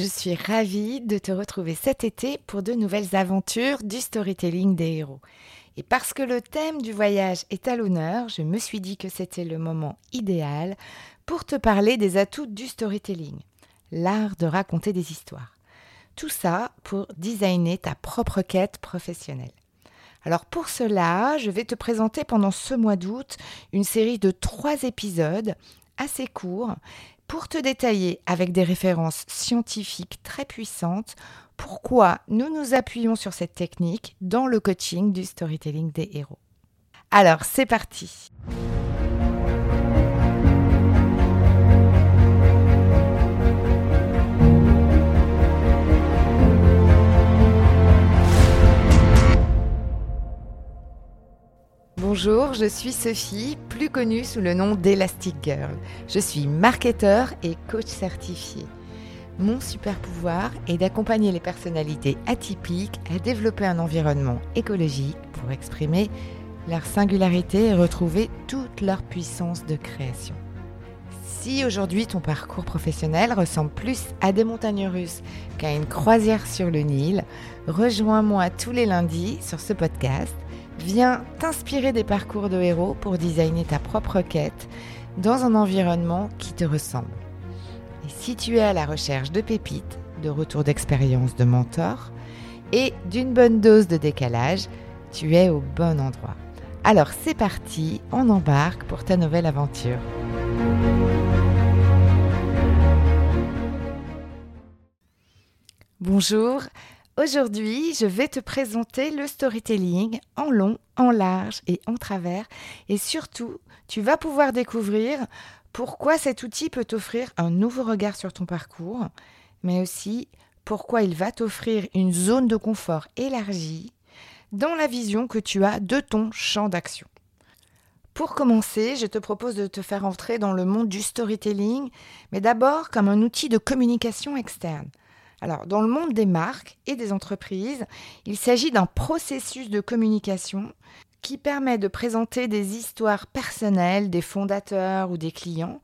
Je suis ravie de te retrouver cet été pour de nouvelles aventures du storytelling des héros. Et parce que le thème du voyage est à l'honneur, je me suis dit que c'était le moment idéal pour te parler des atouts du storytelling, l'art de raconter des histoires. Tout ça pour designer ta propre quête professionnelle. Alors pour cela, je vais te présenter pendant ce mois d'août une série de trois épisodes assez courts pour te détailler avec des références scientifiques très puissantes pourquoi nous nous appuyons sur cette technique dans le coaching du storytelling des héros. Alors c'est parti Bonjour, je suis Sophie, plus connue sous le nom d'Elastic Girl. Je suis marketeur et coach certifié. Mon super pouvoir est d'accompagner les personnalités atypiques à développer un environnement écologique pour exprimer leur singularité et retrouver toute leur puissance de création. Si aujourd'hui ton parcours professionnel ressemble plus à des montagnes russes qu'à une croisière sur le Nil, rejoins-moi tous les lundis sur ce podcast Viens t'inspirer des parcours de héros pour designer ta propre quête dans un environnement qui te ressemble. Et si tu es à la recherche de pépites, de retours d'expérience de mentors et d'une bonne dose de décalage, tu es au bon endroit. Alors c'est parti, on embarque pour ta nouvelle aventure. Bonjour, Aujourd'hui, je vais te présenter le storytelling en long, en large et en travers. Et surtout, tu vas pouvoir découvrir pourquoi cet outil peut t'offrir un nouveau regard sur ton parcours, mais aussi pourquoi il va t'offrir une zone de confort élargie dans la vision que tu as de ton champ d'action. Pour commencer, je te propose de te faire entrer dans le monde du storytelling, mais d'abord comme un outil de communication externe. Alors, dans le monde des marques et des entreprises, il s'agit d'un processus de communication qui permet de présenter des histoires personnelles des fondateurs ou des clients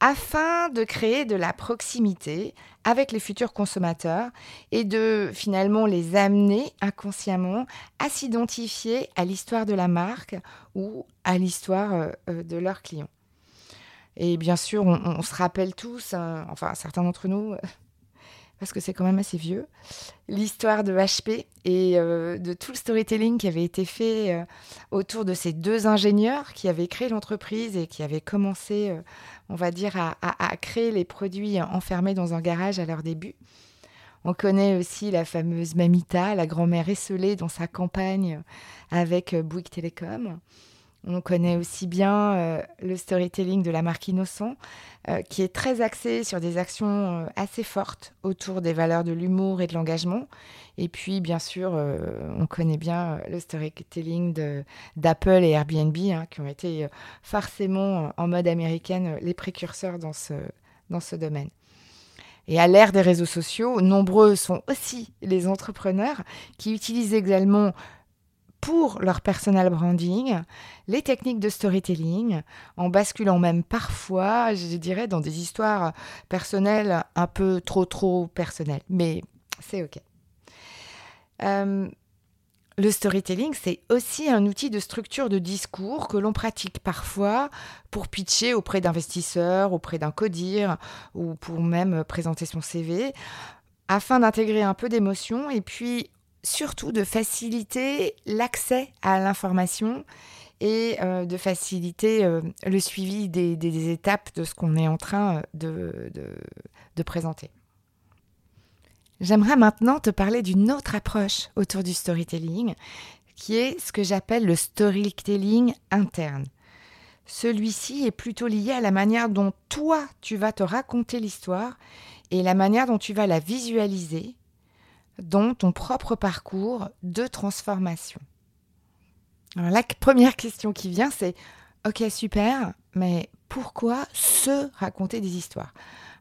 afin de créer de la proximité avec les futurs consommateurs et de finalement les amener inconsciemment à s'identifier à l'histoire de la marque ou à l'histoire euh, euh, de leurs clients. Et bien sûr, on, se rappelle tous, hein, enfin certains d'entre nous, parce que c'est quand même assez vieux, l'histoire de HP et euh, de tout le storytelling qui avait été fait euh, autour de ces deux ingénieurs qui avaient créé l'entreprise et qui avaient commencé, euh, on va dire, à, créer les produits enfermés dans un garage à leur début. On connaît aussi la fameuse Mamita, la grand-mère esselée dans sa campagne avec Bouygues Télécom. On connaît aussi bien euh, le storytelling de la marque Innocent, euh, qui est très axé sur des actions euh, assez fortes autour des valeurs de l'humour et de l'engagement. Et puis, bien sûr, on connaît bien le storytelling d'Apple et Airbnb, hein, qui ont été forcément en mode américaine les précurseurs dans ce, dans ce domaine. Et à l'ère des réseaux sociaux, nombreux sont aussi les entrepreneurs qui utilisent également pour leur personal branding, les techniques de storytelling, en basculant même parfois, je dirais, dans des histoires personnelles un peu trop trop personnelles. Mais c'est OK. Euh, le storytelling, c'est aussi un outil de structure de discours que l'on pratique parfois pour pitcher auprès d'investisseurs, auprès d'un codir ou pour même présenter son CV afin d'intégrer un peu d'émotion et puis surtout de faciliter l'accès à l'information et euh, de faciliter euh, le suivi des, étapes de ce qu'on est en train euh, de, présenter. J'aimerais maintenant te parler d'une autre approche autour du storytelling, qui est ce que j'appelle le storytelling interne. Celui-ci est plutôt lié à la manière dont toi, tu vas te raconter l'histoire et la manière dont tu vas la visualiser dans ton propre parcours de transformation. Alors la première question qui vient, c'est Ok, super, mais pourquoi se raconter des histoires?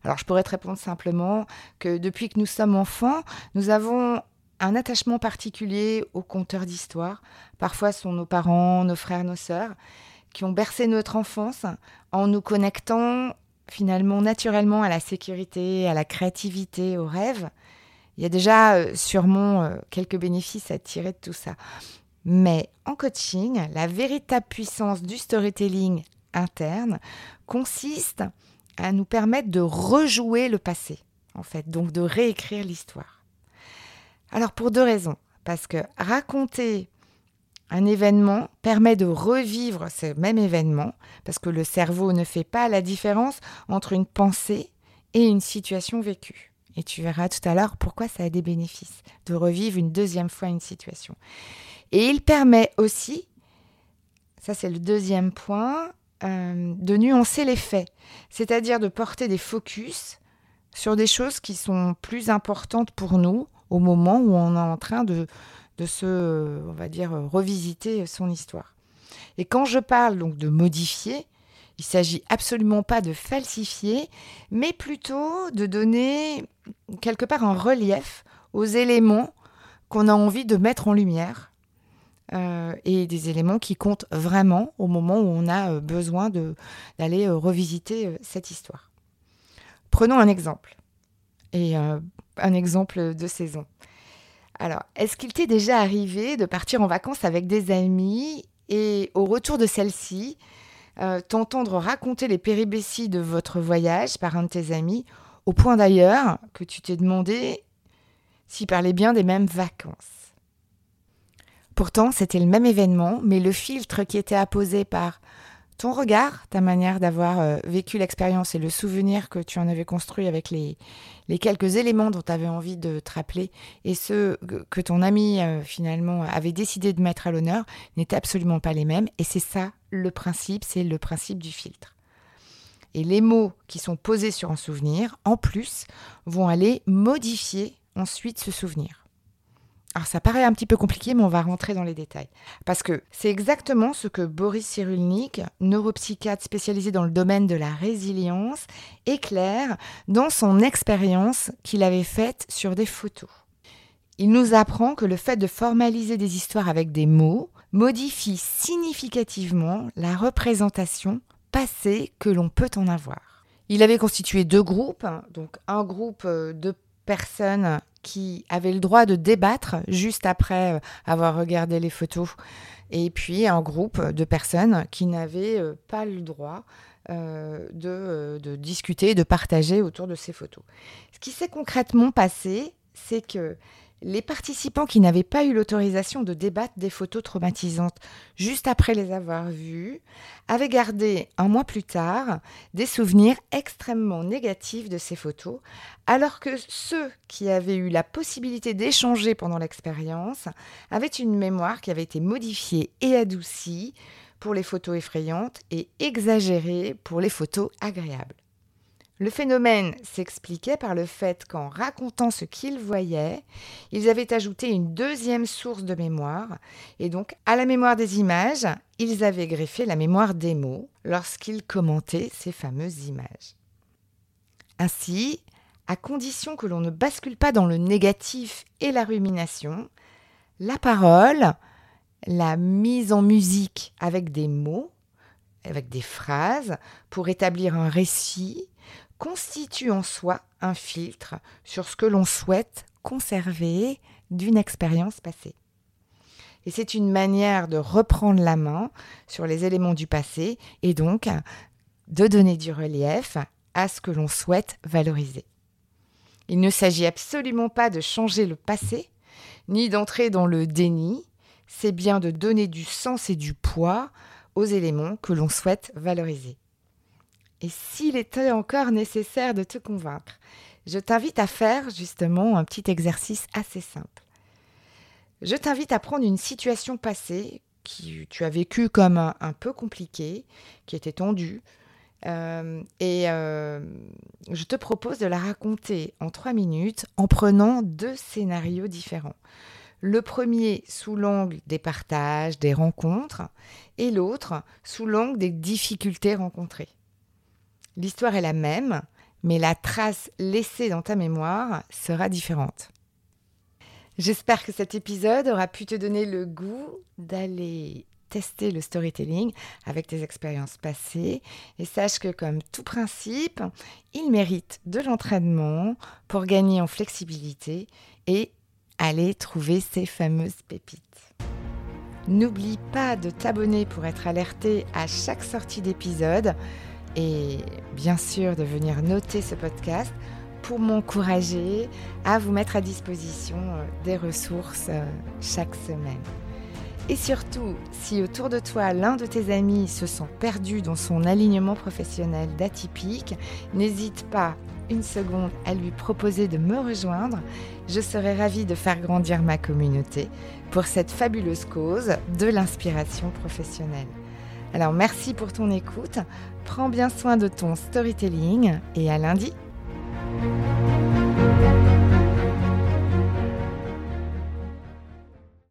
Alors je pourrais te répondre simplement que depuis que nous sommes enfants, nous avons un attachement particulier aux conteurs d'histoires. Parfois, ce sont nos parents, nos frères, nos sœurs, qui ont bercé notre enfance en nous connectant finalement naturellement à la sécurité, à la créativité, au rêve, il y a déjà euh, sûrement euh, quelques bénéfices à tirer de tout ça. Mais en coaching, la véritable puissance du storytelling interne consiste à nous permettre de rejouer le passé, en fait, donc de réécrire l'histoire. Alors pour deux raisons. Parce que raconter un événement permet de revivre ce même événement, parce que le cerveau ne fait pas la différence entre une pensée et une situation vécue. Et tu verras tout à l'heure pourquoi ça a des bénéfices de revivre une deuxième fois une situation. Et il permet aussi, ça c'est le deuxième point, euh, de nuancer les faits, c'est-à-dire de porter des focus sur des choses qui sont plus importantes pour nous au moment où on est en train de, de se, on va dire, revisiter son histoire. Et quand je parle donc de modifier, il s'agit absolument pas de falsifier, mais plutôt de donner quelque part un relief aux éléments qu'on a envie de mettre en lumière euh, et des éléments qui comptent vraiment au moment où on a euh, besoin d'aller euh, revisiter cette histoire. Prenons un exemple, et un exemple de saison. Alors, est-ce qu'il t'est déjà arrivé de partir en vacances avec des amis et au retour de celle-ci, euh, t'entendre raconter les péripéties de votre voyage par un de tes amis, au point d'ailleurs que tu t'es demandé s'il parlait bien des mêmes vacances. Pourtant, c'était le même événement, mais le filtre qui était apposé par ton regard, ta manière d'avoir euh, vécu l'expérience et le souvenir que tu en avais construit avec les, quelques éléments dont tu avais envie de te rappeler et ceux que ton ami euh, finalement avait décidé de mettre à l'honneur n'étaient absolument pas les mêmes. Et c'est ça le principe, c'est le principe du filtre. Et les mots qui sont posés sur un souvenir, en plus, vont aller modifier ensuite ce souvenir. Alors ça paraît un petit peu compliqué, mais on va rentrer dans les détails. Parce que c'est exactement ce que Boris Cyrulnik, neuropsychiatre spécialisé dans le domaine de la résilience, éclaire dans son expérience qu'il avait faite sur des photos. Il nous apprend que le fait de formaliser des histoires avec des mots modifie significativement la représentation passée que l'on peut en avoir. Il avait constitué deux groupes, donc un groupe de personnes qui avaient le droit de débattre juste après euh, avoir regardé les photos, et puis un groupe de personnes qui n'avaient euh, pas le droit euh, de, de, discuter, de partager autour de ces photos. Ce qui s'est concrètement passé, c'est que les participants qui n'avaient pas eu l'autorisation de débattre des photos traumatisantes juste après les avoir vues avaient gardé un mois plus tard des souvenirs extrêmement négatifs de ces photos, alors que ceux qui avaient eu la possibilité d'échanger pendant l'expérience avaient une mémoire qui avait été modifiée et adoucie pour les photos effrayantes et exagérée pour les photos agréables. Le phénomène s'expliquait par le fait qu'en racontant ce qu'ils voyaient, ils avaient ajouté une deuxième source de mémoire, et donc à la mémoire des images, ils avaient greffé la mémoire des mots lorsqu'ils commentaient ces fameuses images. Ainsi, à condition que l'on ne bascule pas dans le négatif et la rumination, la parole, la mise en musique avec des mots, avec des phrases, pour établir un récit, constitue en soi un filtre sur ce que l'on souhaite conserver d'une expérience passée. Et c'est une manière de reprendre la main sur les éléments du passé et donc de donner du relief à ce que l'on souhaite valoriser. Il ne s'agit absolument pas de changer le passé, ni d'entrer dans le déni, c'est bien de donner du sens et du poids aux éléments que l'on souhaite valoriser. Et s'il était encore nécessaire de te convaincre, je t'invite à faire justement un petit exercice assez simple. Je t'invite à prendre une situation passée que tu as vécue comme un, peu compliquée, qui était tendue, euh, et euh, je te propose de la raconter en trois minutes en prenant deux scénarios différents. Le premier sous l'angle des partages, des rencontres, et l'autre sous l'angle des difficultés rencontrées. L'histoire est la même, mais la trace laissée dans ta mémoire sera différente. J'espère que cet épisode aura pu te donner le goût d'aller tester le storytelling avec tes expériences passées et sache que comme tout principe, il mérite de l'entraînement pour gagner en flexibilité et aller trouver ces fameuses pépites. N'oublie pas de t'abonner pour être alerté à chaque sortie d'épisode et bien sûr de venir noter ce podcast pour m'encourager à vous mettre à disposition euh, des ressources euh, chaque semaine. Et surtout, si autour de toi l'un de tes amis se sent perdu dans son alignement professionnel d'atypique, n'hésite pas une seconde à lui proposer de me rejoindre. Je serai ravie de faire grandir ma communauté pour cette fabuleuse cause de l'inspiration professionnelle. Alors merci pour ton écoute, prends bien soin de ton storytelling et à lundi.